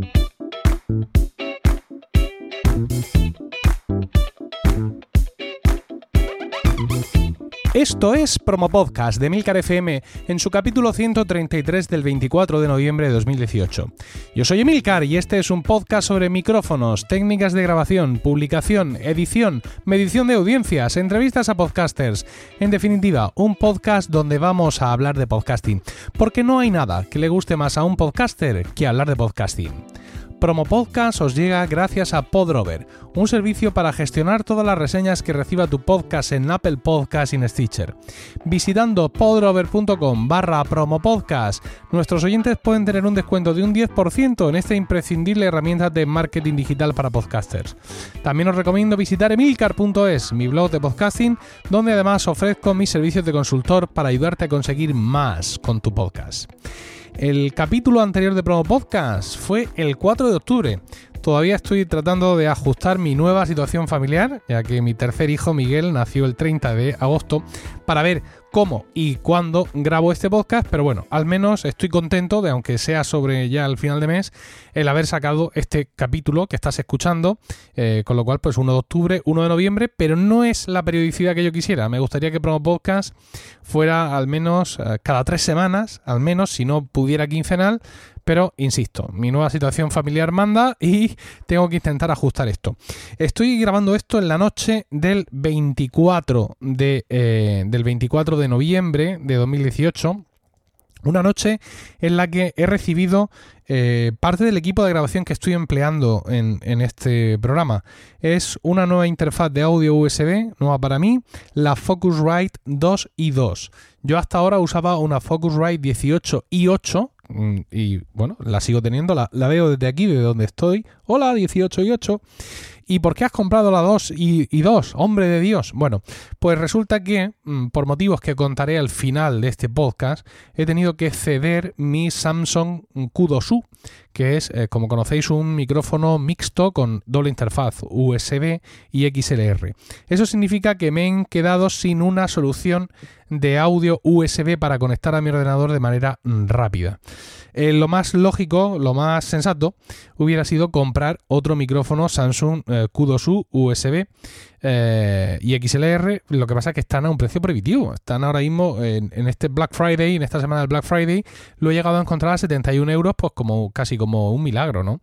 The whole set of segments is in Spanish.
thank you Esto es Promo Podcast de Milcar FM en su capítulo 133 del 24 de noviembre de 2018. Yo soy Emilcar y este es un podcast sobre micrófonos, técnicas de grabación, publicación, edición, medición de audiencias, entrevistas a podcasters. En definitiva, un podcast donde vamos a hablar de podcasting, porque no hay nada que le guste más a un podcaster que hablar de podcasting. Promo Podcast os llega gracias a Podrover, un servicio para gestionar todas las reseñas que reciba tu podcast en Apple Podcast y en Stitcher. Visitando podrover.com barra promopodcast, nuestros oyentes pueden tener un descuento de un 10% en esta imprescindible herramienta de marketing digital para podcasters. También os recomiendo visitar emilcar.es, mi blog de podcasting, donde además ofrezco mis servicios de consultor para ayudarte a conseguir más con tu podcast. El capítulo anterior de Promo Podcast fue el 4 de octubre. Todavía estoy tratando de ajustar mi nueva situación familiar, ya que mi tercer hijo Miguel nació el 30 de agosto, para ver cómo y cuándo grabo este podcast, pero bueno, al menos estoy contento de, aunque sea sobre ya el final de mes, el haber sacado este capítulo que estás escuchando, eh, con lo cual pues 1 de octubre, 1 de noviembre, pero no es la periodicidad que yo quisiera. Me gustaría que Promo Podcast fuera al menos eh, cada tres semanas, al menos, si no pudiera quincenal, pero, insisto, mi nueva situación familiar manda y tengo que intentar ajustar esto. Estoy grabando esto en la noche del 24 de, eh, del 24 de noviembre de 2018. Una noche en la que he recibido eh, parte del equipo de grabación que estoy empleando en, en, este programa. Es una nueva interfaz de audio USB, nueva para mí, la Focusrite 2 y 2. Yo hasta ahora usaba una Focusrite 18 y 8, Mm, y bueno, la sigo teniendo, la, veo desde aquí, de donde estoy. Hola, 18 y 8. ¿Y por qué has comprado la 2 y, 2? Hombre de Dios. Bueno, pues resulta que, mm, por motivos que contaré al final de este podcast, he tenido que ceder mi Samsung Q2U, que es, eh, como conocéis, un micrófono mixto con doble interfaz USB y XLR. Eso significa que me he quedado sin una solución de audio USB para conectar a mi ordenador de manera mm, rápida. Eh, lo más lógico, lo más sensato, hubiera sido comprar otro micrófono Samsung eh, Q2U USB eh, y XLR. Lo que pasa es que están a un precio prohibitivo. Están ahora mismo en, este Black Friday, en esta semana del Black Friday, lo he llegado a encontrar a 71 euros, pues como casi como un milagro, ¿no?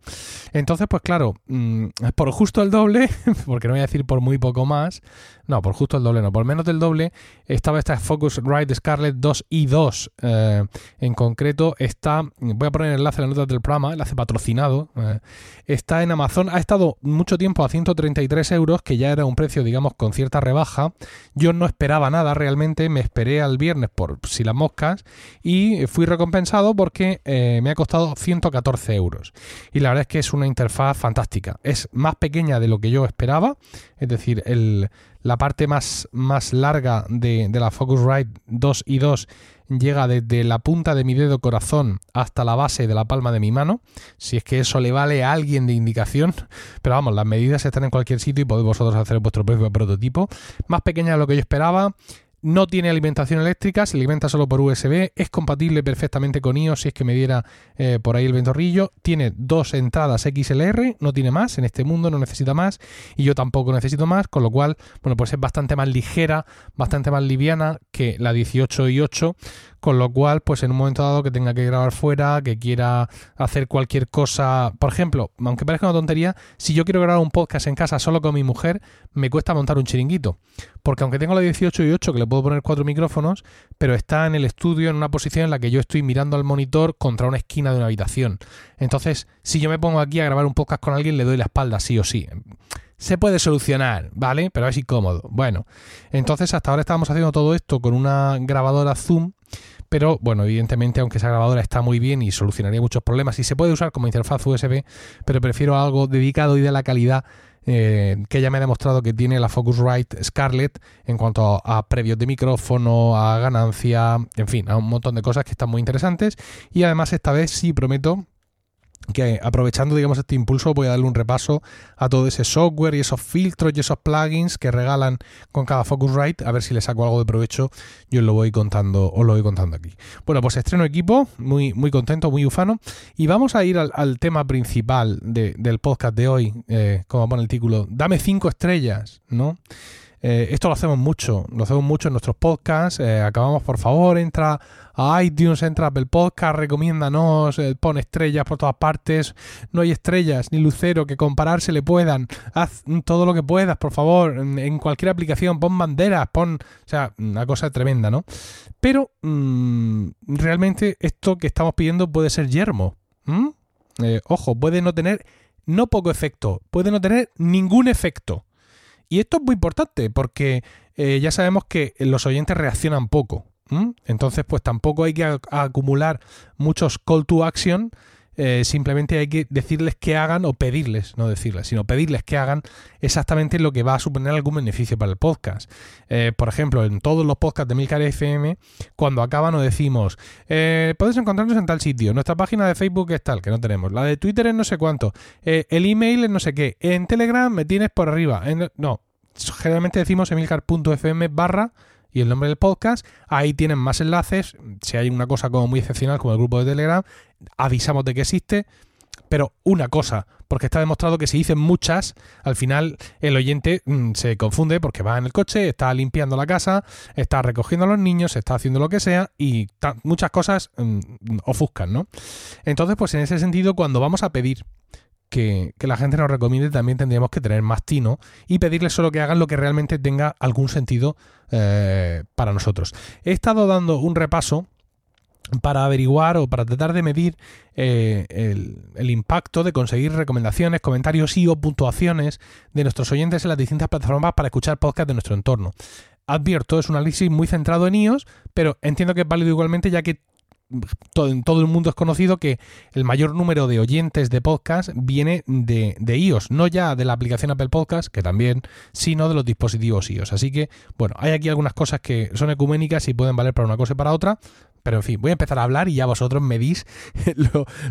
Entonces, pues claro, mm, por justo el doble, porque no voy a decir por muy poco más, no, por justo el doble, no, por menos del doble, estaba esta Focusrite Scarlett 2 y 2. Eh, en concreto, está, voy a poner el enlace en las notas del programa, enlace patrocinado. Eh, está en Amazon, ha estado mucho tiempo a 133 euros, que ya era un precio, digamos, con cierta rebaja. Yo no esperaba nada realmente, me esperé al viernes por si las moscas y fui recompensado porque eh, me ha costado 114 euros. Y la verdad es que es una interfaz fantástica. Es más pequeña de lo que yo esperaba, es decir, el la parte más, más larga de, de la Focusrite 2 y 2 llega desde la punta de mi dedo corazón hasta la base de la palma de mi mano, si es que eso le vale a alguien de indicación, pero vamos, las medidas están en cualquier sitio y podéis vosotros hacer vuestro propio prototipo. Más pequeña de lo que yo esperaba, no tiene alimentación eléctrica, se alimenta solo por USB, es compatible perfectamente con iOS si es que me diera eh, por ahí el ventorrillo, tiene dos entradas XLR, no tiene más, en este mundo no necesita más y yo tampoco necesito más, con lo cual, bueno, pues es bastante más ligera, bastante más liviana que la 18 y 8, con lo cual, pues en un momento dado que tenga que grabar fuera, que quiera hacer cualquier cosa, por ejemplo, aunque parezca una tontería, si yo quiero grabar un podcast en casa solo con mi mujer, me cuesta montar un chiringuito, porque aunque tengo la 18 y 8 que le puedo poner cuatro micrófonos, pero está en el estudio en una posición en la que yo estoy mirando al monitor contra una esquina de una habitación. Entonces, si yo me pongo aquí a grabar un podcast con alguien, le doy la espalda sí o sí se puede solucionar, ¿vale? Pero es incómodo. Bueno, entonces hasta ahora estábamos haciendo todo esto con una grabadora Zoom pero bueno, evidentemente, aunque esa grabadora está muy bien y solucionaría muchos problemas y se puede usar como interfaz USB, pero prefiero algo dedicado y de la calidad eh, que ya me ha demostrado que tiene la Focusrite Scarlett en cuanto a previos de micrófono, a ganancia, en fin, a un montón de cosas que están muy interesantes. Y además esta vez sí prometo que aprovechando digamos este impulso voy a darle un repaso a todo ese software y esos filtros y esos plugins que regalan con cada Focusrite a ver si le saco algo de provecho yo os lo voy contando os lo voy contando aquí. Bueno pues estreno equipo muy muy contento muy ufano. Y vamos a ir al, tema principal del podcast de hoy eh, como pone el título dame cinco estrellas no eh, esto lo hacemos mucho, lo hacemos mucho en nuestros podcasts. Eh, acabamos, por favor, entra a iTunes, entra a Apple Podcast, recomiéndanos, eh, pon estrellas por todas partes. No hay estrellas ni lucero que compararse le puedan. Haz todo lo que puedas, por favor, en, cualquier aplicación, pon banderas, pon. O sea, una cosa tremenda, ¿no? Pero mm, realmente esto que estamos pidiendo puede ser yermo. ojo, puede no tener no poco efecto, puede no tener ningún efecto. Y esto es muy importante porque eh, ya sabemos que los oyentes reaccionan poco. Entonces, pues tampoco hay que acumular muchos call to action. Eh, simplemente hay que decirles que hagan o pedirles, no decirles, sino pedirles que hagan exactamente lo que va a suponer algún beneficio para el podcast. Eh, por ejemplo, en todos los podcasts de Milcar FM, cuando acaban nos decimos, puedes encontrarnos en tal sitio, nuestra página de Facebook es tal, que no tenemos, la de Twitter es no sé cuánto, el email es no sé qué, en Telegram me tienes por arriba, no, generalmente decimos emilcar.fm barra y el nombre del podcast. Ahí tienen más enlaces. Si hay una cosa como muy excepcional como el grupo de Telegram, avisamos de que existe. Pero una cosa, porque está demostrado que si dicen muchas, al final el oyente mm, se confunde porque va en el coche, está limpiando la casa, está recogiendo a los niños, está haciendo lo que sea y muchas cosas mm, ofuscan, ¿no? Entonces, pues en ese sentido, cuando vamos a pedir que, la gente nos recomiende, también tendríamos que tener más tino y pedirles solo que hagan lo que realmente tenga algún sentido eh, para nosotros. He estado dando un repaso para averiguar o para tratar de medir eh, el, impacto de conseguir recomendaciones, comentarios y o puntuaciones de nuestros oyentes en las distintas plataformas para escuchar podcasts de nuestro entorno. Advierto, es un análisis muy centrado en iOS, pero entiendo que es válido igualmente ya que todo, en todo el mundo es conocido que el mayor número de oyentes de podcast viene de, de, iOS, no ya de la aplicación Apple Podcast, que también, sino de los dispositivos iOS. Así que, bueno, hay aquí algunas cosas que son ecuménicas y pueden valer para una cosa y para otra, pero en fin, voy a empezar a hablar y ya vosotros medís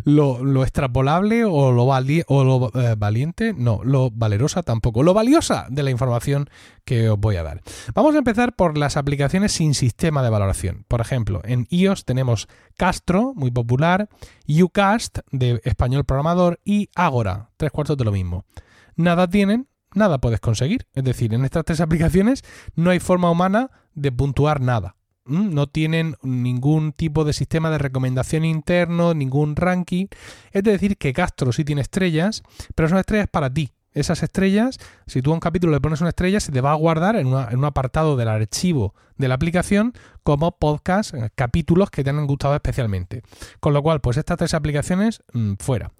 lo, lo, extrapolable o lo, o lo eh, valiente, no, lo valerosa tampoco, lo valiosa de la información que os voy a dar. Vamos a empezar por las aplicaciones sin sistema de valoración. Por ejemplo, en iOS tenemos Castro, muy popular, Ucast, de español programador, y Agora, tres cuartos de lo mismo. Nada tienen, nada puedes conseguir. Es decir, en estas tres aplicaciones no hay forma humana de puntuar nada. Mm, no tienen ningún tipo de sistema de recomendación interno, ningún ranking. Es decir, que Castro sí tiene estrellas, pero son estrellas para ti. Esas estrellas, si tú a un capítulo le pones una estrella, se te va a guardar en, un apartado del archivo de la aplicación como podcast, eh, capítulos que te han gustado especialmente. Con lo cual, pues estas tres aplicaciones mm, fuera.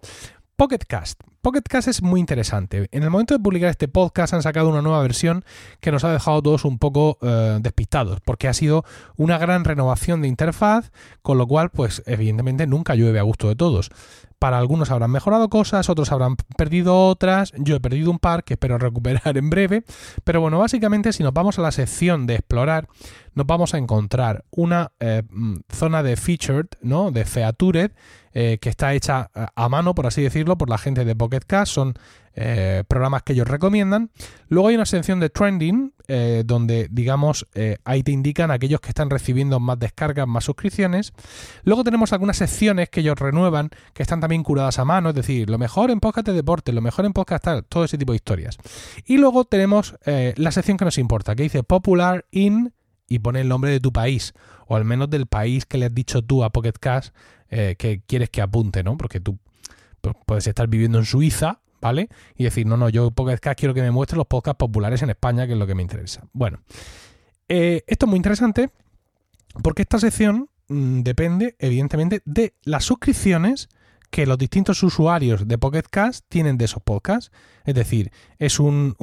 Pocket Cast. Pocket Cast es muy interesante. En el momento de publicar este podcast han sacado una nueva versión que nos ha dejado todos un poco eh, despistados, porque ha sido una gran renovación de interfaz, con lo cual, pues evidentemente nunca llueve a gusto de todos. Para algunos habrán mejorado cosas, otros habrán perdido otras, yo he perdido un par que espero recuperar en breve, pero bueno, básicamente si nos vamos a la sección de explorar, nos vamos a encontrar una eh, mm, zona de featured, ¿no? De featured, eh, que está hecha a mano, por así decirlo, por la gente de Pocket Cast. Son eh, programas que ellos recomiendan. Luego hay una sección de trending, eh, donde, digamos, ahí te indican aquellos que están recibiendo más descargas, más suscripciones. Luego tenemos algunas secciones que ellos renuevan, que están también curadas a mano, es decir, lo mejor en podcast de deporte, lo mejor en podcast tal, todo ese tipo de historias. Y luego tenemos la sección que nos importa, que dice Popular in y pone el nombre de tu país, o al menos del país que le has dicho tú a Pocket Cash eh, que quieres que apunte, ¿no? Porque tú puedes estar viviendo en Suiza, ¿vale? Y decir, no, no, yo Pocket Cash quiero que me muestre los podcasts populares en España, que es lo que me interesa. Bueno, eh, esto es muy interesante porque esta sección mm, depende, evidentemente, de las suscripciones que los distintos usuarios de Pocket Cast tienen de esos podcasts. Es decir, es un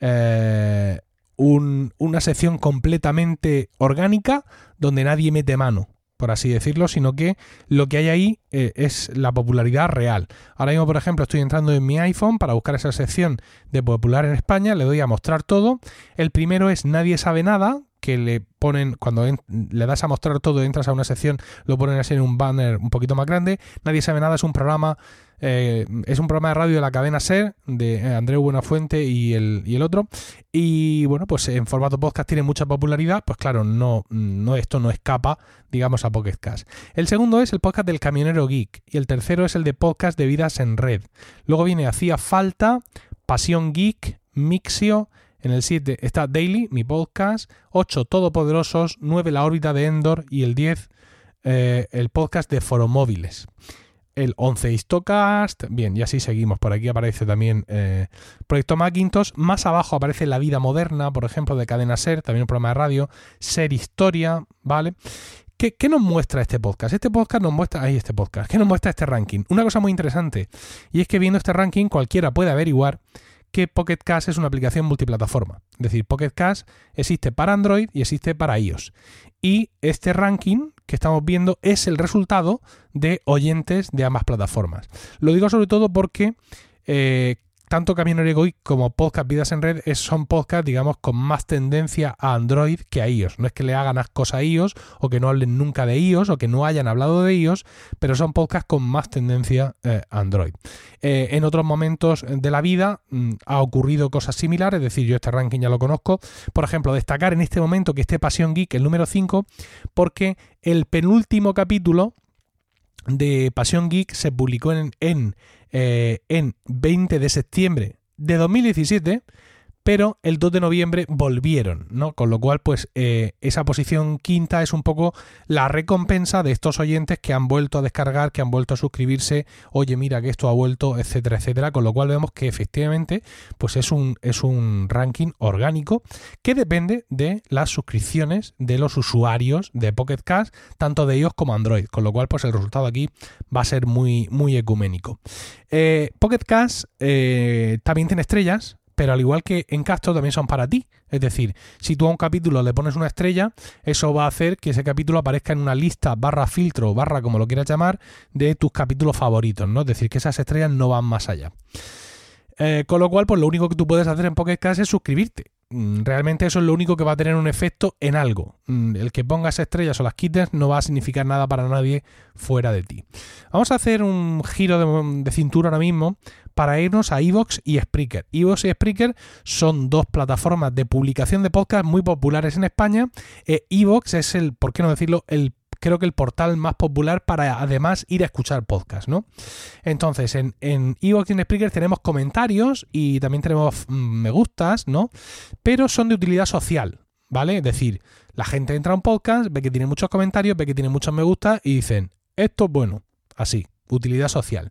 eh, una sección completamente orgánica donde nadie mete mano, por así decirlo, sino que lo que hay ahí eh, es la popularidad real. Ahora mismo, por ejemplo, estoy entrando en mi iPhone para buscar esa sección de popular en España, le doy a mostrar todo. El primero es Nadie sabe nada, que le ponen, cuando le das a mostrar todo, entras a una sección, lo ponen así en un banner un poquito más grande. Nadie sabe nada, es un programa, eh, es un programa de radio de la cadena SER, de eh, Andreu Buenafuente y el, y el otro. Y bueno, pues en formato podcast tiene mucha popularidad, pues claro, no, no esto no escapa, digamos, a Pocket Cast. El segundo es el podcast del camionero geek y el tercero es el de podcast de vidas en red. Luego viene Hacía Falta, Pasión Geek, Mixio, en el 7 está Daily, mi podcast, 8 Todopoderosos, 9 La órbita de Endor y el 10 eh, el podcast de Foromóviles. El 11 Histocast, bien, y así seguimos. Por aquí aparece también eh, Proyecto Macintosh. Más abajo aparece La Vida Moderna, por ejemplo, de Cadena Ser, también un programa de radio. Ser Historia, ¿vale? ¿Qué, ¿Qué, nos muestra este podcast? Este podcast nos muestra. Ahí, este podcast. ¿Qué nos muestra este ranking? Una cosa muy interesante. Y es que viendo este ranking, cualquiera puede averiguar que Pocket Cast es una aplicación multiplataforma. Es decir, Pocket Cast existe para Android y existe para iOS. Y este ranking que estamos viendo es el resultado de oyentes de ambas plataformas. Lo digo sobre todo porque eh, tanto Camino Geek como Podcast Vidas en Red son podcasts, digamos, con más tendencia a Android que a iOS. No es que le hagan cosas a iOS o que no hablen nunca de iOS o que no hayan hablado de iOS, pero son podcasts con más tendencia eh, a Android. Eh, en otros momentos de la vida mm, ha ocurrido cosas similares, es decir, yo este ranking ya lo conozco. Por ejemplo, destacar en este momento que esté Pasión Geek, el número 5, porque el penúltimo capítulo de Pasión Geek se publicó en eh, en 20 de septiembre de 2017 pero el 2 de noviembre volvieron, ¿no? Con lo cual, pues eh, esa posición quinta es un poco la recompensa de estos oyentes que han vuelto a descargar, que han vuelto a suscribirse, oye, mira que esto ha vuelto, etcétera, etcétera, con lo cual vemos que efectivamente, pues es un, es un ranking orgánico que depende de las suscripciones de los usuarios de Pocket Cast, tanto de ellos como Android, con lo cual, pues el resultado aquí va a ser muy, muy ecuménico. Eh, Pocket Cast eh, también tiene estrellas, pero al igual que en Castro también son para ti. Es decir, si tú a un capítulo le pones una estrella, eso va a hacer que ese capítulo aparezca en una lista barra filtro, barra como lo quieras llamar, de tus capítulos favoritos, ¿no? Es decir, que esas estrellas no van más allá. Eh, con lo cual, pues lo único que tú puedes hacer en Pocket Cast es suscribirte. Mm, realmente eso es lo único que va a tener un efecto en algo. Mm, el que pongas estrellas o las quites no va a significar nada para nadie fuera de ti. Vamos a hacer un giro de, cintura ahora mismo para irnos a Evox y Spreaker. Evox y Spreaker son dos plataformas de publicación de podcast muy populares en España. Eh, Evox es el, por qué no decirlo, el creo que el portal más popular para además ir a escuchar podcast, ¿no? Entonces, en, Evox y en Spreaker tenemos comentarios y también tenemos mm, me gustas, ¿no? Pero son de utilidad social, ¿vale? Es decir, la gente entra a un podcast, ve que tiene muchos comentarios, ve que tiene muchos me gustas y dicen, esto es bueno, así, utilidad social.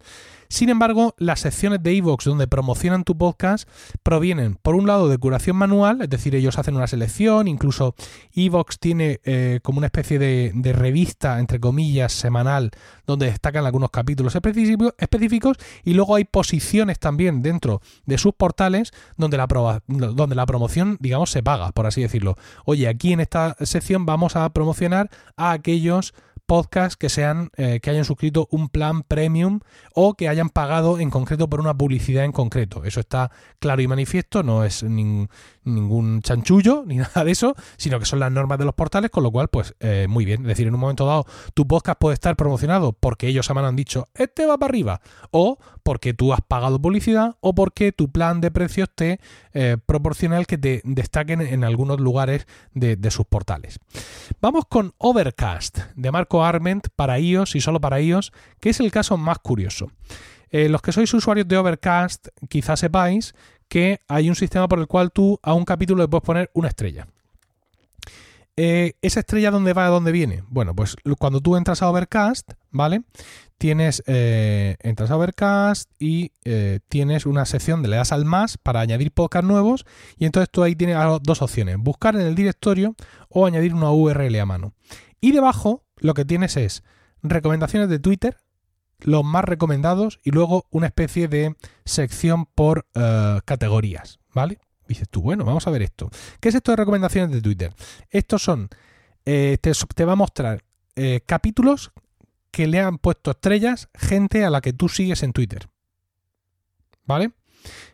Sin embargo, las secciones de Evox donde promocionan tu podcast provienen, por un lado, de curación manual, es decir, ellos hacen una selección, incluso Evox tiene eh, como una especie de, revista, entre comillas, semanal, donde destacan algunos capítulos específicos, y luego hay posiciones también dentro de sus portales donde la, donde la promoción, digamos, se paga, por así decirlo. Oye, aquí en esta sección vamos a promocionar a aquellos podcasts que sean eh, que hayan suscrito un plan premium o que hayan pagado en concreto por una publicidad en concreto. Eso está claro y manifiesto, no es ningún chanchullo ni nada de eso, sino que son las normas de los portales, con lo cual, pues eh, muy bien. Es decir, en un momento dado, tu podcast puede estar promocionado porque ellos se han dicho, este va para arriba, o porque tú has pagado publicidad, o porque tu plan de precios te eh, proporciona el que te destaquen en algunos lugares de, de sus portales. Vamos con Overcast, de Marco Arment, para iOS y solo para iOS, que es el caso más curioso. Eh, los que sois usuarios de Overcast, quizás sepáis que hay un sistema por el cual tú a un capítulo le puedes poner una estrella. Eh, ¿Esa estrella dónde va, dónde viene? Bueno, pues cuando tú entras a Overcast, ¿vale? Tienes, eh, entras a Overcast y tienes una sección de le das al más para añadir podcasts nuevos y entonces tú ahí tienes dos opciones, buscar en el directorio o añadir una URL a mano. Y debajo lo que tienes es recomendaciones de Twitter, los más recomendados y luego una especie de sección por eh, categorías, ¿vale? Dices tú, bueno, vamos a ver esto. ¿Qué es esto de recomendaciones de Twitter? Estos son, eh, te, va a mostrar eh, capítulos que le han puesto estrellas gente a la que tú sigues en Twitter. ¿Vale?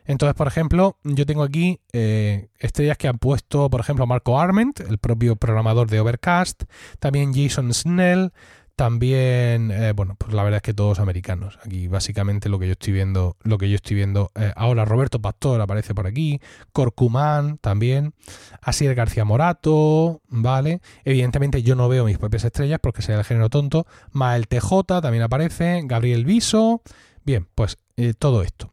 Entonces, por ejemplo, yo tengo aquí eh, estrellas que han puesto, por ejemplo, Marco Arment, el propio programador de Overcast, también Jason Snell, también, eh, bueno, pues la verdad es que todos americanos. Aquí básicamente lo que yo estoy viendo, lo que yo estoy viendo eh, ahora, Roberto Pastor aparece por aquí, Corcumán también, Asier García Morato, ¿vale? Evidentemente yo no veo mis propias estrellas porque sea el género tonto. Mael TJ también aparece, Gabriel Viso. Bien, pues todo esto.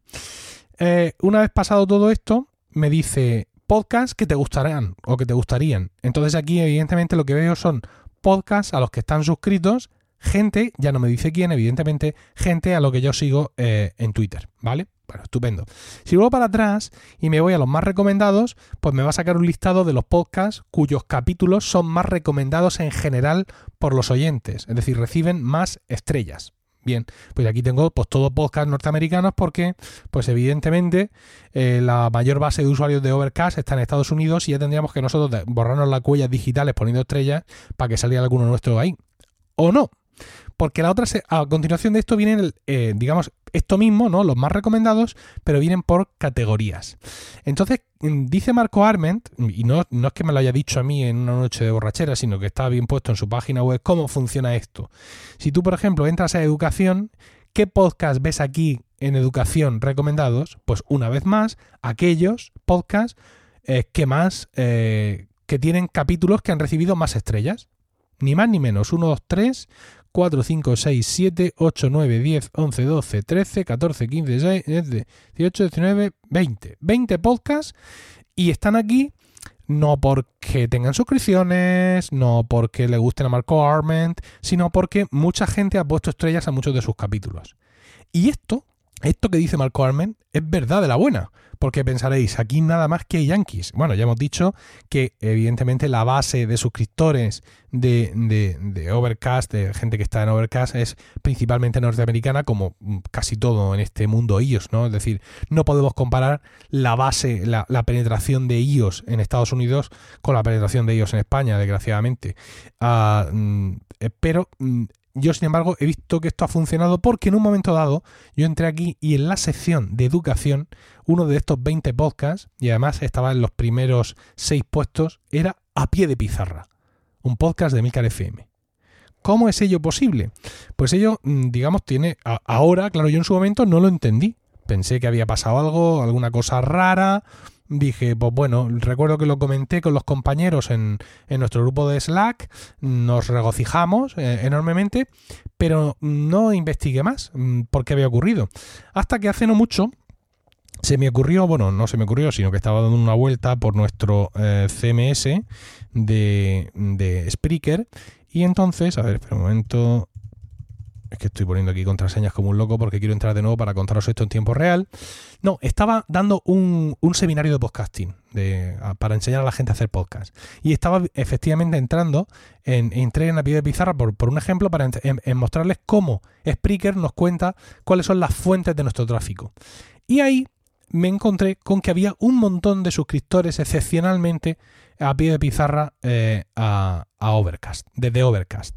Una vez pasado todo esto, me dice podcasts que te gustarán o que te gustarían. Entonces aquí evidentemente lo que veo son podcasts a los que están suscritos gente, ya no me dice quién, evidentemente, gente a lo que yo sigo eh, en Twitter, ¿vale? Bueno, estupendo. Si vuelvo para atrás y me voy a los más recomendados, pues me va a sacar un listado de los podcasts cuyos capítulos son más recomendados en general por los oyentes, es decir, reciben más estrellas, Bien, pues aquí tengo pues todos podcasts norteamericanos porque, pues evidentemente, eh, la mayor base de usuarios de Overcast está en Estados Unidos y ya tendríamos que nosotros borrarnos las huellas digitales poniendo estrellas para que saliera alguno nuestro ahí. O no, porque la otra, a continuación de esto vienen, eh, digamos, esto mismo, ¿no? Los más recomendados, pero vienen por categorías. Entonces, mm, dice Marco Arment, y no, no es que me lo haya dicho a mí en una noche de borrachera, sino que está bien puesto en su página web cómo funciona esto. Si tú, por ejemplo, entras a educación, ¿qué podcast ves aquí en educación recomendados? Pues una vez más, aquellos podcasts eh, que más, eh, que tienen capítulos que han recibido más estrellas. Ni más ni menos. 1, 2, 3, 4, 5, 6, 7, 8, 9, 10, 11, 12, 13, 14, 15, 16, 18, 19, 20. 20 podcasts y están aquí no porque tengan suscripciones, no porque le gusten a Marco Arment, sino porque mucha gente ha puesto estrellas a muchos de sus capítulos. Y esto, esto que dice Marco Arment, es verdad de la buena porque pensaréis, aquí nada más que Yankees. Bueno, ya hemos dicho que evidentemente la base de suscriptores de, Overcast, de gente que está en Overcast, es principalmente norteamericana, como casi todo en este mundo iOS, ¿no? Es decir, no podemos comparar la base, la, penetración de iOS en Estados Unidos con la penetración de iOS en España, desgraciadamente. Ah, mm, pero mm, yo, sin embargo, he visto que esto ha funcionado porque en un momento dado yo entré aquí y en la sección de educación, uno de estos 20 podcasts, y además estaba en los primeros 6 puestos, era A Pie de Pizarra, un podcast de Milcar FM. ¿Cómo es ello posible? Pues ello, mm, digamos, tiene. Ahora, claro, yo en su momento no lo entendí. Pensé que había pasado algo, alguna cosa rara, dije, pues bueno, recuerdo que lo comenté con los compañeros en, nuestro grupo de Slack, nos regocijamos eh, enormemente, pero no investigué más mm, por qué había ocurrido. Hasta que hace no mucho se me ocurrió, bueno, no se me ocurrió, sino que estaba dando una vuelta por nuestro eh, CMS de, de Spreaker y entonces, a ver, espera un momento, es que estoy poniendo aquí contraseñas como un loco porque quiero entrar de nuevo para contaros esto en tiempo real. No, estaba dando un, seminario de podcasting para enseñar a la gente a hacer podcast. Y estaba efectivamente entrando, en, entré en la pie de pizarra por, un ejemplo para mostrarles cómo Spreaker nos cuenta cuáles son las fuentes de nuestro tráfico. Y ahí me encontré con que había un montón de suscriptores excepcionalmente a pie de pizarra eh, a, Overcast, desde Overcast.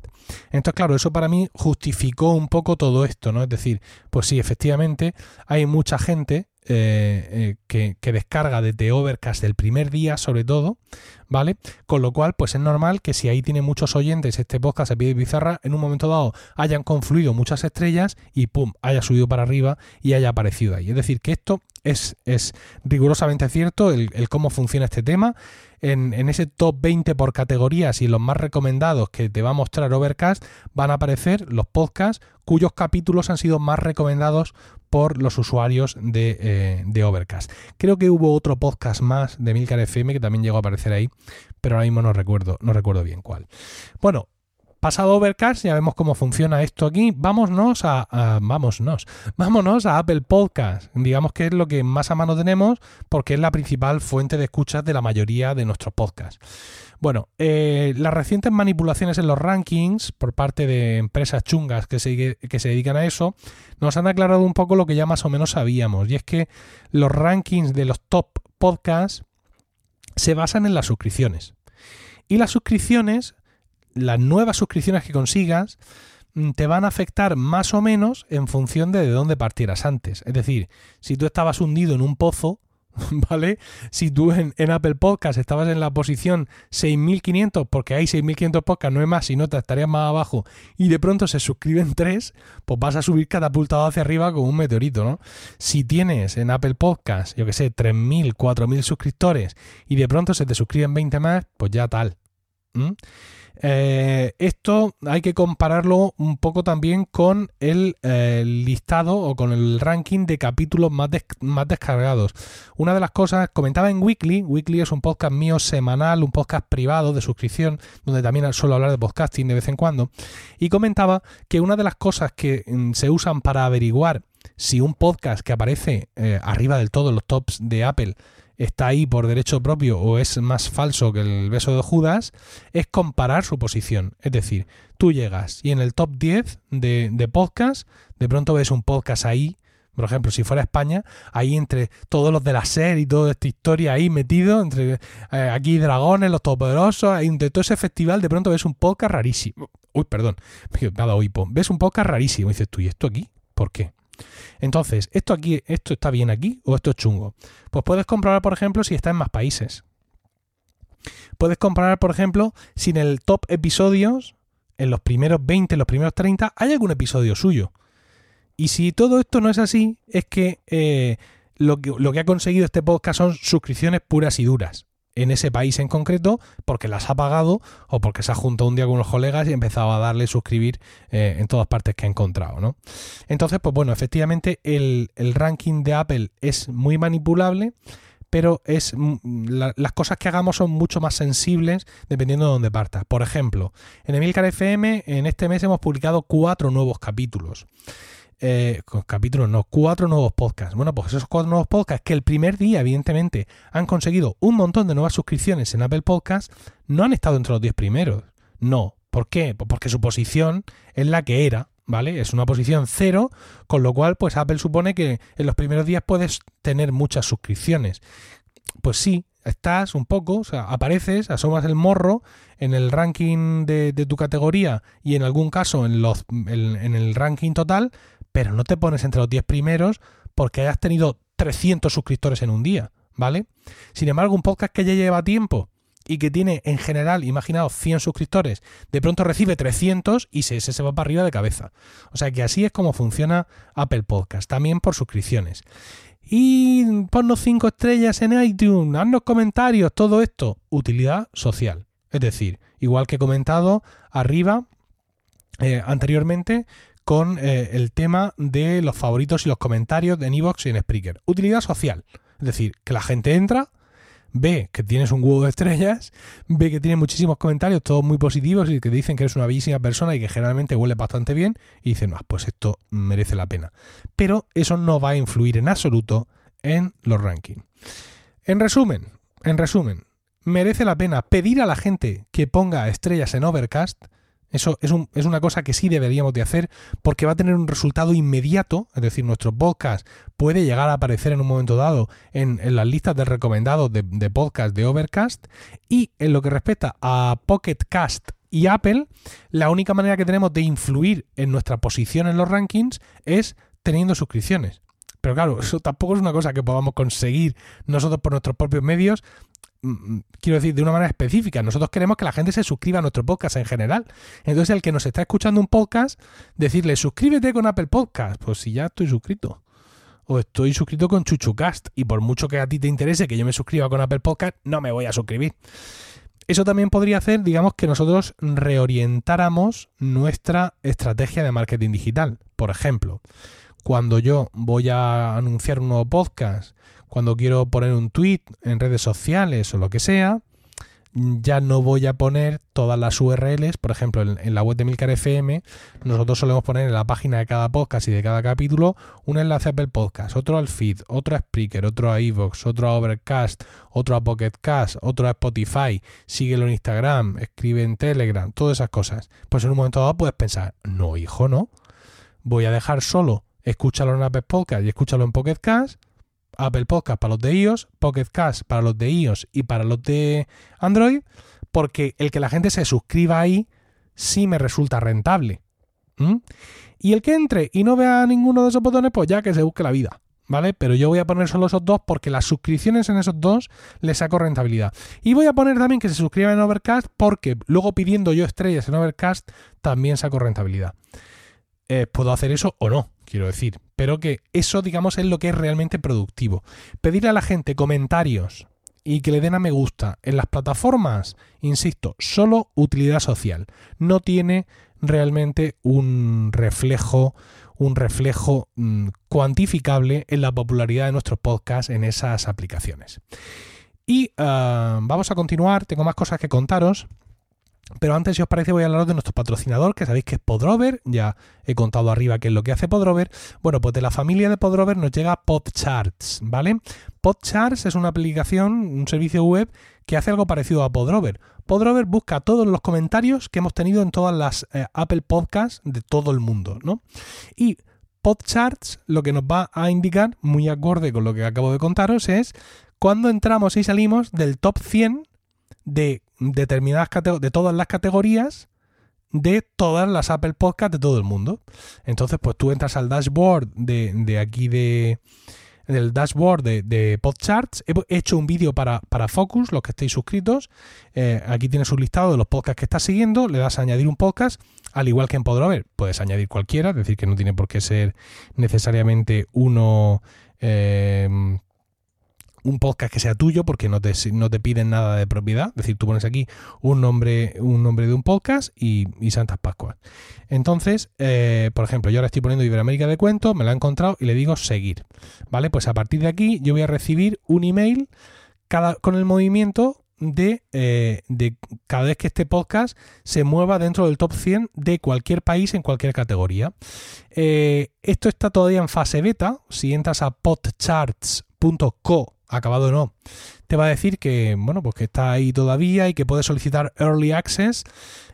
Entonces, claro, eso para mí justificó un poco todo esto, ¿no? Es decir, pues sí, efectivamente, hay mucha gente eh, eh, que, descarga desde Overcast del primer día, sobre todo, ¿vale? Con lo cual, pues es normal que si ahí tiene muchos oyentes este podcast a pie de pizarra, en un momento dado hayan confluido muchas estrellas y pum, haya subido para arriba y haya aparecido ahí. Es decir, que esto es, es rigurosamente cierto, el cómo funciona este tema en, ese top 20 por categorías y los más recomendados que te va a mostrar Overcast, van a aparecer los podcasts cuyos capítulos han sido más recomendados por los usuarios de, eh, de, Overcast. Creo que hubo otro podcast más de Milcar FM que también llegó a aparecer ahí, pero ahora mismo no recuerdo, no recuerdo bien cuál. Bueno, Pasado Overcast, ya vemos cómo funciona esto aquí. Vámonos a, vámonos, vámonos a Apple Podcast. Digamos que es lo que más a mano tenemos porque es la principal fuente de escuchas de la mayoría de nuestros podcasts. Bueno, eh, las recientes manipulaciones en los rankings por parte de empresas chungas que se, que se dedican a eso nos han aclarado un poco lo que ya más o menos sabíamos. Y es que los rankings de los top podcasts se basan en las suscripciones. Y las suscripciones las nuevas suscripciones que consigas mm, te van a afectar más o menos en función de de dónde partieras antes. Es decir, si tú estabas hundido en un pozo, ¿vale? Si tú en, Apple Podcast estabas en la posición 6500, porque hay 6500 podcasts, no es más, si no te estarías más abajo, y de pronto se suscriben tres, pues vas a subir catapultado hacia arriba con un meteorito, ¿no? Si tienes en Apple Podcast, yo que sé, 3000, 4000 suscriptores, y de pronto se te suscriben 20 más, pues ya tal. Eh, esto hay que compararlo un poco también con el eh, listado o con el ranking de capítulos más, más descargados. Una de las cosas, comentaba en Weekly, Weekly es un podcast mío semanal, un podcast privado de suscripción, donde también suelo hablar de podcasting de vez en cuando, y comentaba que una de las cosas que mm, se usan para averiguar si un podcast que aparece eh, arriba del todo en los tops de Apple está ahí por derecho propio o es más falso que el beso de Judas, es comparar su posición. Es decir, tú llegas y en el top 10 de, de podcast, de pronto ves un podcast ahí, por ejemplo, si fuera España, ahí entre todos los de la serie y toda esta historia ahí metido, entre eh, aquí dragones, los todopoderosos, entre todo ese festival, de pronto ves un podcast rarísimo. Uy, perdón, nada, hipo. Ves un podcast rarísimo y dices tú, ¿y esto aquí? ¿Por qué? Entonces, ¿esto aquí, esto está bien aquí o esto es chungo? Pues puedes comprobar, por ejemplo, si está en más países. Puedes comprobar, por ejemplo, si en el top episodios, en los primeros 20, en los primeros 30, hay algún episodio suyo. Y si todo esto no es así, es que, eh, lo que ha conseguido este podcast son suscripciones puras y duras en ese país en concreto porque las ha pagado o porque se ha juntado un día con los colegas y ha empezado a darle suscribir eh, en todas partes que ha encontrado. ¿no? Entonces, pues bueno, efectivamente el, ranking de Apple es muy manipulable pero es las cosas que hagamos son mucho más sensibles dependiendo de dónde partas. Por ejemplo, en Emilcar FM en este mes hemos publicado cuatro nuevos capítulos eh, capítulos, no, cuatro nuevos podcasts. Bueno, pues esos cuatro nuevos podcasts que el primer día, evidentemente, han conseguido un montón de nuevas suscripciones en Apple Podcasts, no han estado entre los 10 primeros. No. ¿Por qué? Pues porque su posición es la que era, ¿vale? Es una posición cero, con lo cual, pues Apple supone que en los primeros días puedes tener muchas suscripciones. Pues sí, estás un poco, o sea, apareces, asomas el morro en el ranking de, tu categoría y en algún caso en, los, en el ranking total, pero no te pones entre los 10 primeros porque hayas tenido 300 suscriptores en un día, ¿vale? Sin embargo, un podcast que ya lleva tiempo y que tiene en general, imaginaos, 100 suscriptores, de pronto recibe 300 y se, se va para arriba de cabeza. O sea que así es como funciona Apple Podcast, también por suscripciones. Y ponnos 5 estrellas en iTunes, haznos comentarios, todo esto, utilidad social. Es decir, igual que he comentado arriba, eh, anteriormente, con eh, el tema de los favoritos y los comentarios en Evox y en Spreaker. Utilidad social. Es decir, que la gente entra, ve que tienes un huevo de estrellas, ve que tienes muchísimos comentarios, todos muy positivos y que dicen que eres una bellísima persona y que generalmente huele bastante bien y dicen, no, pues esto merece la pena. Pero eso no va a influir en absoluto en los rankings. En resumen, en resumen, merece la pena pedir a la gente que ponga estrellas en Overcast eso es, un, es, una cosa que sí deberíamos de hacer porque va a tener un resultado inmediato, es decir, nuestro podcast puede llegar a aparecer en un momento dado en, las listas de recomendados de, de, podcast de Overcast y en lo que respecta a Pocket Cast y Apple, la única manera que tenemos de influir en nuestra posición en los rankings es teniendo suscripciones. Pero claro, eso tampoco es una cosa que podamos conseguir nosotros por nuestros propios medios, Mm, mm, quiero decir, de una manera específica. Nosotros queremos que la gente se suscriba a nuestro podcast en general. Entonces, el que nos está escuchando un podcast, decirle, suscríbete con Apple Podcast. Pues si ya estoy suscrito. O estoy suscrito con ChuchuCast. Y por mucho que a ti te interese que yo me suscriba con Apple Podcast, no me voy a suscribir. Eso también podría hacer, digamos, que nosotros reorientáramos nuestra estrategia de marketing digital. Por ejemplo, cuando yo voy a anunciar un nuevo podcast cuando quiero poner un tweet en redes sociales o lo que sea, ya no voy a poner todas las URLs, por ejemplo, en, la web de Milcar FM, nosotros solemos poner en la página de cada podcast y de cada capítulo un enlace a Apple Podcast, otro al feed, otro a Spreaker, otro a Evox, otro a Overcast, otro a Pocket Cast, otro a Spotify, síguelo en Instagram, escribe en Telegram, todas esas cosas. Pues en un momento dado puedes pensar, no, hijo, no. Voy a dejar solo, escúchalo en Apple Podcast y escúchalo en Pocket Cast Apple Podcast para los de iOS, Pocket Cast para los de iOS y para los de Android, porque el que la gente se suscriba ahí sí me resulta rentable. Y el que entre y no vea ninguno de esos botones, pues ya que se busque la vida. ¿Vale? Pero yo voy a poner solo esos dos porque las suscripciones en esos dos les saco rentabilidad. Y voy a poner también que se suscriban en Overcast porque luego pidiendo yo estrellas en Overcast también saco rentabilidad. Eh, puedo hacer eso o no, quiero decir. Pero que eso, digamos, es lo que es realmente productivo. Pedirle a la gente comentarios y que le den a me gusta en las plataformas, insisto, solo utilidad social. No tiene realmente un reflejo un reflejo mm, cuantificable en la popularidad de nuestros podcasts en esas aplicaciones. Y ah, vamos a continuar, tengo más cosas que contaros. Pero antes, si os parece, voy a hablaros de nuestro patrocinador, que sabéis que es Podrover. Ya he contado arriba qué es lo que hace Podrover. Bueno, pues de la familia de Podrover nos llega Podcharts, ¿vale? Podcharts es una aplicación, un servicio web que hace algo parecido a Podrover. Podrover busca todos los comentarios que hemos tenido en todas las eh, Apple Podcasts de todo el mundo, ¿no? Y Podcharts lo que nos va a indicar, muy acorde con lo que acabo de contaros, es cuando entramos y salimos del top 100 de determinadas de todas las categorías de todas las Apple Podcasts de todo el mundo. Entonces, pues tú entras al dashboard de, de aquí de del dashboard de, de Podcharts. He hecho un vídeo para, para, Focus, los que estéis suscritos. Eh, aquí tienes un listado de los podcasts que estás siguiendo. Le das a añadir un podcast, al igual que en Podrover. Puedes añadir cualquiera, es decir, que no tiene por qué ser necesariamente uno eh, un podcast que sea tuyo porque no te, no te piden nada de propiedad. Es decir, tú pones aquí un nombre, un nombre de un podcast y, Santas Pascuas. Entonces, eh, por ejemplo, yo ahora estoy poniendo Iberoamérica de cuentos, me lo he encontrado y le digo seguir. ¿Vale? Pues a partir de aquí yo voy a recibir un email cada, con el movimiento de, eh, de, cada vez que este podcast se mueva dentro del top 100 de cualquier país en cualquier categoría. Eh, esto está todavía en fase beta. Si entras a podcharts.co acabado no, te va a decir que, bueno, pues que está ahí todavía y que puedes solicitar Early Access.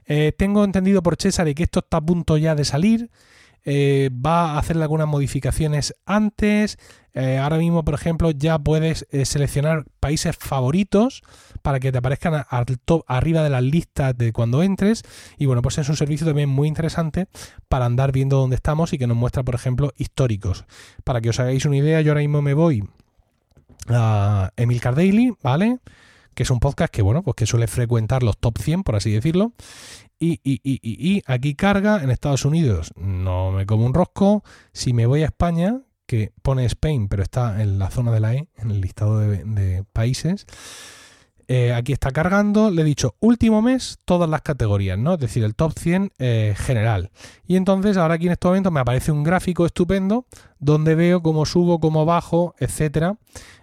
Eh, tengo entendido por César que esto está a punto ya de salir. Eh, va a hacerle algunas modificaciones antes. Eh, ahora mismo, por ejemplo, ya puedes seleccionar países favoritos para que te aparezcan arriba de las listas de cuando entres. Y bueno, pues es un servicio también muy interesante para andar viendo dónde estamos y que nos muestra, por ejemplo, históricos. Para que os hagáis una idea, yo ahora mismo me voy a Emilcar Daily, ¿vale? Que es un podcast que, bueno, pues que suele frecuentar los top 100, por así decirlo. Y, aquí carga en Estados Unidos, no me como un rosco. Si me voy a España, que pone Spain, pero está en la zona de la E, en el listado de países, eh, aquí está cargando, le he dicho último mes, todas las categorías, ¿no? Es decir, el top 100 eh, general. Y entonces ahora aquí en este momento me aparece un gráfico estupendo donde veo cómo subo, cómo bajo, etcétera,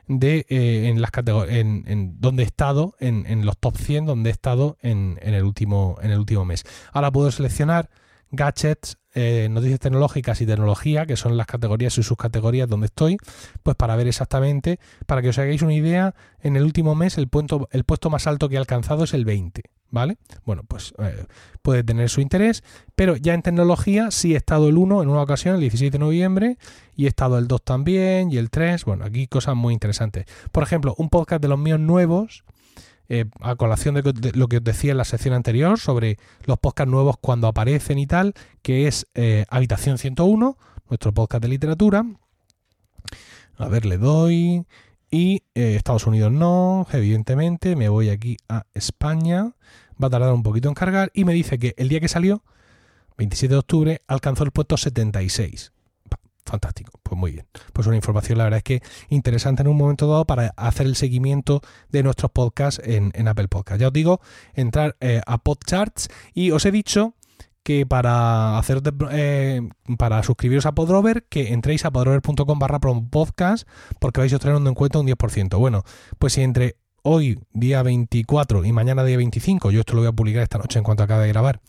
de eh, en las categorías, en, donde he estado, en, los top 100, donde he estado en, el último, en el último mes. Ahora puedo seleccionar gadgets, eh, noticias tecnológicas y tecnología, que son las categorías y subcategorías donde estoy, pues para ver exactamente, para que os hagáis una idea, en el último mes el, puesto, el puesto más alto que he alcanzado es el 20, ¿vale? Bueno, pues eh, puede tener su interés, pero ya en tecnología sí he estado el 1 en una ocasión, el 17 de noviembre, y he estado el 2 también, y el 3, bueno, aquí cosas muy interesantes. Por ejemplo, un podcast de los míos nuevos, eh, a colación de, lo que os decía en la sección anterior sobre los podcasts nuevos cuando aparecen y tal, que es eh, Habitación 101, nuestro podcast de literatura. A ver, le doy. Y eh, Estados Unidos no, evidentemente. Me voy aquí a España. Va a tardar un poquito en cargar. Y me dice que el día que salió, 27 de octubre, alcanzó el puesto 76 fantástico. Pues muy bien. Pues una información, la verdad es que interesante en un momento dado para hacer el seguimiento de nuestros podcasts en, Apple Podcasts. Ya os digo, entrar eh, a Podcharts y os he dicho que para hacer eh, para suscribiros a Podrover, que entréis a podrover.com barra podcast porque vais a tener en cuenta un 10%. Bueno, pues si entre hoy, día 24, y mañana, día 25, yo esto lo voy a publicar esta noche en cuanto acabe de grabar,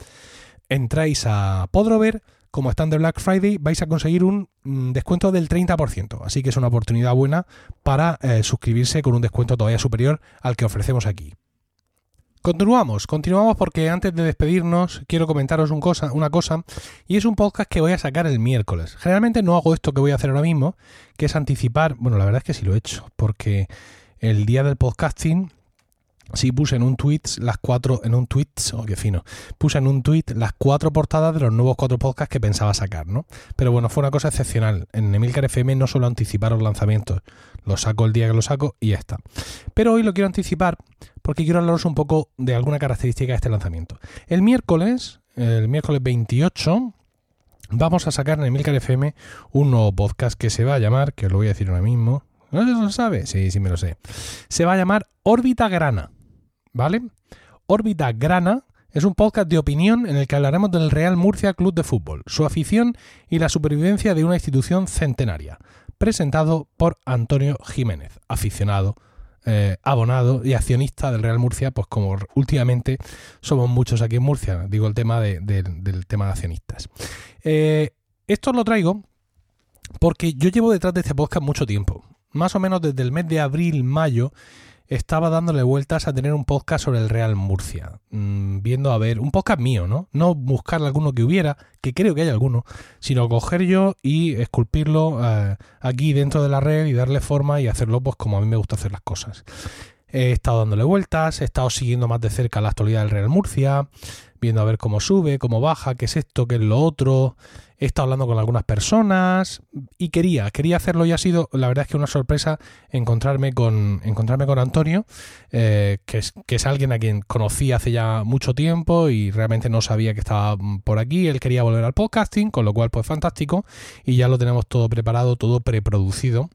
entráis a Podrover, como están de Black Friday, vais a conseguir un mm, descuento del 30%. Así que es una oportunidad buena para eh, suscribirse con un descuento todavía superior al que ofrecemos aquí. Continuamos, continuamos porque antes de despedirnos quiero comentaros cosa, una cosa y es un podcast que voy a sacar el miércoles. Generalmente no hago esto que voy a hacer ahora mismo, que es anticipar, bueno, la verdad es que sí lo he hecho, porque el día del podcasting Sí, puse en un tweet las cuatro, en un tweet, oh, qué fino, puse en un tweet las cuatro portadas de los nuevos cuatro podcasts que pensaba sacar, ¿no? Pero bueno, fue una cosa excepcional. En Emilcar FM no suelo anticipar los lanzamientos, lo saco el día que lo saco y ya está. Pero hoy lo quiero anticipar porque quiero hablaros un poco de alguna característica de este lanzamiento. El miércoles, el miércoles 28, vamos a sacar en Emilcar FM un nuevo podcast que se va a llamar, que os lo voy a decir ahora mismo. ¿No lo sabe? Sí, sí me lo sé. Se va a llamar Órbita Grana. ¿vale? Órbita Grana es un podcast de opinión en el que hablaremos del Real Murcia Club de Fútbol, su afición y la supervivencia de una institución centenaria, presentado por Antonio Jiménez, aficionado, eh, abonado y accionista del Real Murcia, pues como últimamente somos muchos aquí en Murcia, digo el tema del tema de accionistas. Eh, esto lo traigo porque yo llevo detrás de este podcast mucho tiempo, más o menos desde el mes de abril, mayo, estaba dándole vueltas a tener un podcast sobre el Real Murcia, mm, viendo a ver, un podcast mío, ¿no? No buscar alguno que hubiera, que creo que hay alguno, sino coger yo y esculpirlo eh, aquí dentro de la red y darle forma y hacerlo pues como a mí me gusta hacer las cosas. He estado dándole vueltas, he estado siguiendo más de cerca la actualidad del Real Murcia, viendo a ver cómo sube, cómo baja, qué es esto, qué es lo otro. He estado hablando con algunas personas y quería, quería hacerlo y ha sido, la verdad es que una sorpresa encontrarme con, encontrarme con Antonio, eh, que, es, que es alguien a quien conocí hace ya mucho tiempo y realmente no sabía que estaba por aquí. Él quería volver al podcasting, con lo cual pues fantástico y ya lo tenemos todo preparado, todo preproducido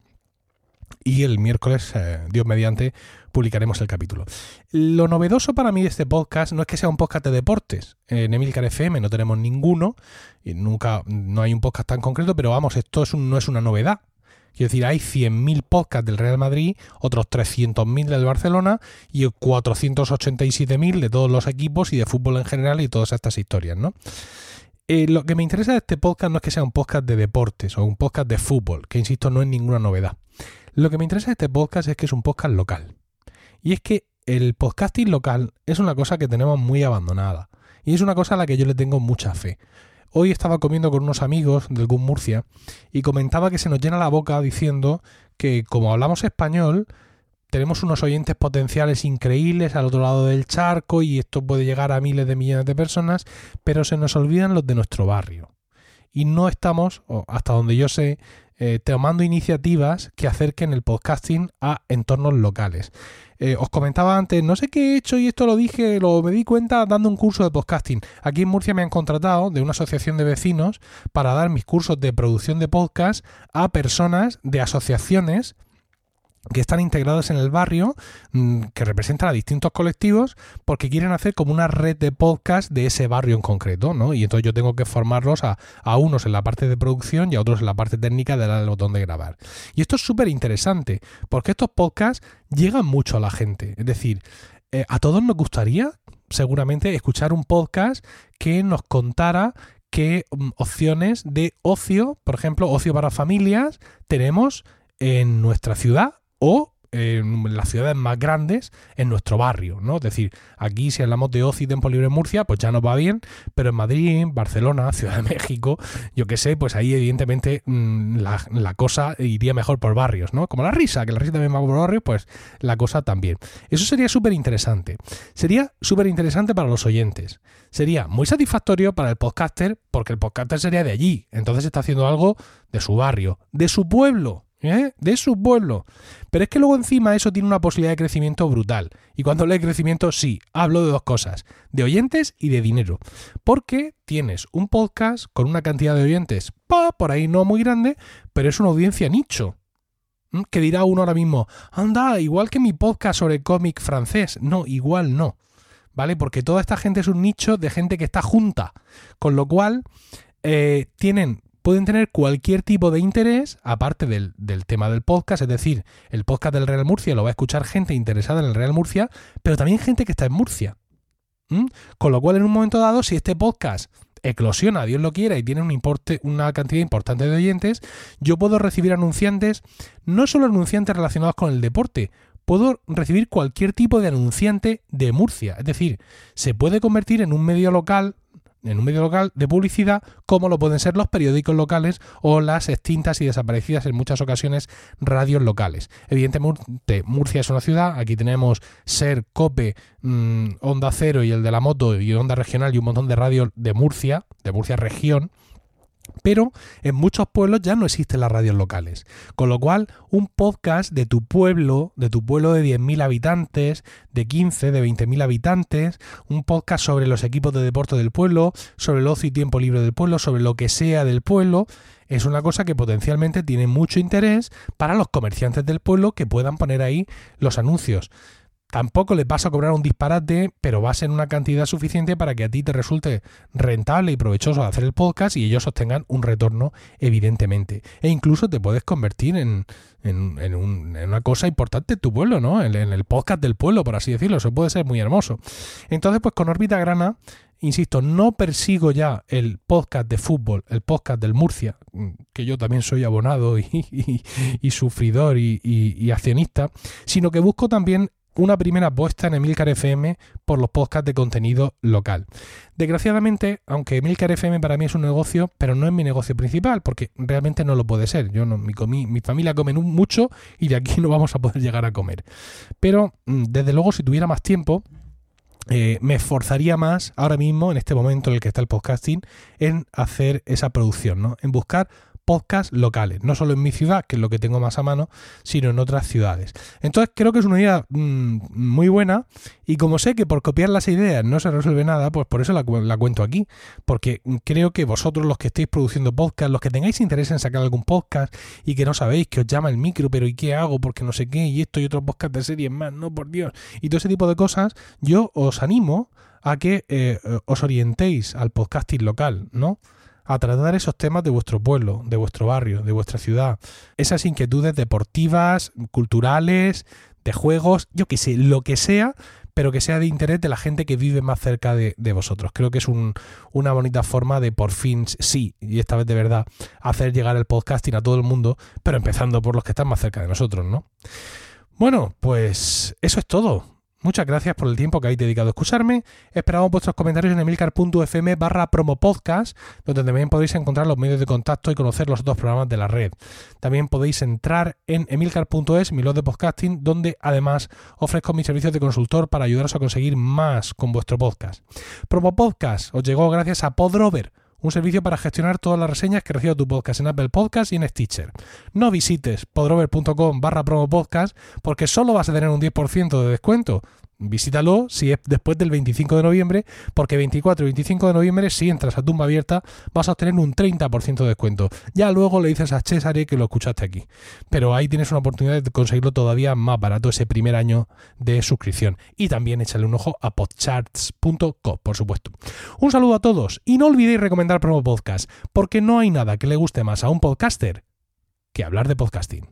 y el miércoles, eh, Dios mediante, publicaremos el capítulo. Lo novedoso para mí de este podcast no es que sea un podcast de deportes. En Emilcar FM no tenemos ninguno, y nunca, no hay un podcast tan concreto, pero vamos, esto es no es una novedad. Quiero decir, hay 100.000 podcasts del Real Madrid, otros 300.000 del Barcelona y 487.000 de todos los equipos y de fútbol en general y todas estas historias, ¿no? Eh, lo que me interesa de este podcast no es que sea un podcast de deportes o un podcast de fútbol, que insisto, no es ninguna novedad. Lo que me interesa de este podcast es que es un podcast local. Y es que el podcasting local es una cosa que tenemos muy abandonada. Y es una cosa a la que yo le tengo mucha fe. Hoy estaba comiendo con unos amigos del GUM Murcia y comentaba que se nos llena la boca diciendo que como hablamos español, tenemos unos oyentes potenciales increíbles al otro lado del charco y esto puede llegar a miles de millones de personas, pero se nos olvidan los de nuestro barrio. Y no estamos, hasta donde yo sé, eh, tomando iniciativas que acerquen el podcasting a entornos locales. Eh, os comentaba antes, no sé qué he hecho y esto lo dije, lo me di cuenta dando un curso de podcasting. Aquí en Murcia me han contratado de una asociación de vecinos para dar mis cursos de producción de podcast a personas de asociaciones que están integrados en el barrio, mm, que representan a distintos colectivos, porque quieren hacer como una red de podcast de ese barrio en concreto, ¿no? Y entonces yo tengo que formarlos a, unos en la parte de producción y a otros en la parte técnica del botón de grabar. Y esto es súper interesante, porque estos podcasts llegan mucho a la gente. Es decir, eh, a todos nos gustaría, seguramente, escuchar un podcast que nos contara qué mm, opciones de ocio, por ejemplo, ocio para familias, tenemos en nuestra ciudad o en las ciudades más grandes en nuestro barrio, ¿no? Es decir, aquí si hablamos de ocio y libre en Murcia, pues ya nos va bien, pero en Madrid, Barcelona, Ciudad de México, yo qué sé, pues ahí evidentemente mm, la, cosa iría mejor por barrios, ¿no? Como la risa, que la risa también va por barrios, pues la cosa también. Eso sería súper interesante. Sería súper interesante para los oyentes. Sería muy satisfactorio para el podcaster, porque el podcaster sería de allí, entonces está haciendo algo de su barrio, de su pueblo, ¿Eh? de su pueblo. Pero es que luego encima eso tiene una posibilidad de crecimiento brutal. Y cuando hablo de crecimiento, sí, hablo de dos cosas, de oyentes y de dinero. Porque tienes un podcast con una cantidad de oyentes, por ahí no muy grande, pero es una audiencia nicho. ¿Mm? Que dirá uno ahora mismo, anda, igual que mi podcast sobre cómic francés. No, igual no. ¿Vale? Porque toda esta gente es un nicho de gente que está junta. Con lo cual, eh, tienen pueden tener cualquier tipo de interés, aparte del, tema del podcast, es decir, el podcast del Real Murcia lo va a escuchar gente interesada en el Real Murcia, pero también gente que está en Murcia. Con lo cual, en un momento dado, si este podcast eclosiona, Dios lo quiera, y tiene importe, una cantidad importante de oyentes, yo puedo recibir anunciantes, no solo anunciantes relacionados con el deporte, puedo recibir cualquier tipo de anunciante de Murcia. Es decir, se puede convertir en un medio local en un medio local de publicidad como lo pueden ser los periódicos locales o las extintas y desaparecidas en muchas ocasiones radios locales. Evidentemente, Murcia es una ciudad, aquí tenemos Ser, Cope, mm, Onda Cero y el de la moto y Onda Regional y un montón de radios de Murcia, de Murcia región, pero en muchos pueblos ya no existen las radios locales. Con lo cual, un podcast de tu pueblo, de tu pueblo de 10.000 habitantes, de 15, de 20.000 habitantes, un podcast sobre los equipos de deporte del pueblo, sobre el ocio y tiempo libre del pueblo, sobre lo que sea del pueblo, es una cosa que potencialmente tiene mucho interés para los comerciantes del pueblo que puedan poner ahí los anuncios. Tampoco le vas a cobrar un disparate, pero va a ser una cantidad suficiente para que a ti te resulte rentable y provechoso hacer el podcast y ellos obtengan un retorno, evidentemente. E incluso te puedes convertir en, una cosa importante en tu pueblo, ¿no? En, en, el podcast del pueblo, por así decirlo. Eso puede ser muy hermoso. Entonces, pues con Órbita Grana, insisto, no persigo ya el podcast de fútbol, el podcast del Murcia, que yo también soy abonado y, sufridor y accionista, sino que busco también una primera apuesta en Emilcar FM por los podcasts de contenido local. Desgraciadamente, aunque Emilcar FM para mí es un negocio, pero no es mi negocio principal, porque realmente no lo puede ser. Yo no, mi, mi familia come mucho y de aquí no vamos a poder llegar a comer. Pero, mm, desde luego, si tuviera más tiempo, eh, me esforzaría más ahora mismo, en este momento en el que está el podcasting, en hacer esa producción, ¿no? En buscar podcasts locales, no solo en mi ciudad, que es lo que tengo más a mano, sino en otras ciudades. Entonces creo que es una idea mm, muy buena y como sé que por copiar las ideas no se resuelve nada, pues por eso la, cuento aquí, porque creo que vosotros los que estéis produciendo podcast, los que tengáis interés en sacar algún podcast y que no sabéis que os llama el micro, pero ¿y qué hago? Porque no sé qué, y esto y otros podcast de series más, no por Dios, y todo ese tipo de cosas, yo os animo a que eh, os orientéis al podcasting local, ¿no? A tratar esos temas de vuestro pueblo, de vuestro barrio, de vuestra ciudad. Esas inquietudes deportivas, culturales, de juegos, yo que sé, lo que sea, pero que sea de interés de la gente que vive más cerca de, vosotros. Creo que es una bonita forma de por fin, sí, y esta vez de verdad, hacer llegar el podcasting a todo el mundo, pero empezando por los que están más cerca de nosotros, ¿no? Bueno, pues eso es todo. Muchas gracias por el tiempo que habéis dedicado a escucharme. Esperamos vuestros comentarios en emilcar.fm barra promopodcast, donde también podéis encontrar los medios de contacto y conocer los otros programas de la red. También podéis entrar en emilcar.es, mi blog de podcasting, donde además ofrezco mis servicios de consultor para ayudaros a conseguir más con vuestro podcast. Promopodcast os llegó gracias a Podrover un servicio para gestionar todas las reseñas que reciba tu podcast en Apple Podcast y en Stitcher. No visites podrover.com barra promo podcast porque solo vas a tener un 10% de descuento visítalo si es después del 25 de noviembre, porque 24 y 25 de noviembre, si entras a tumba abierta, vas a obtener un 30% de descuento. Ya luego le dices a Cesare que lo escuchaste aquí. Pero ahí tienes una oportunidad de conseguirlo todavía más barato ese primer año de suscripción. Y también échale un ojo a podcharts.com, por supuesto. Un saludo a todos y no olvidéis recomendar Promo Podcast, porque no hay nada que le guste más a un podcaster que hablar de podcasting.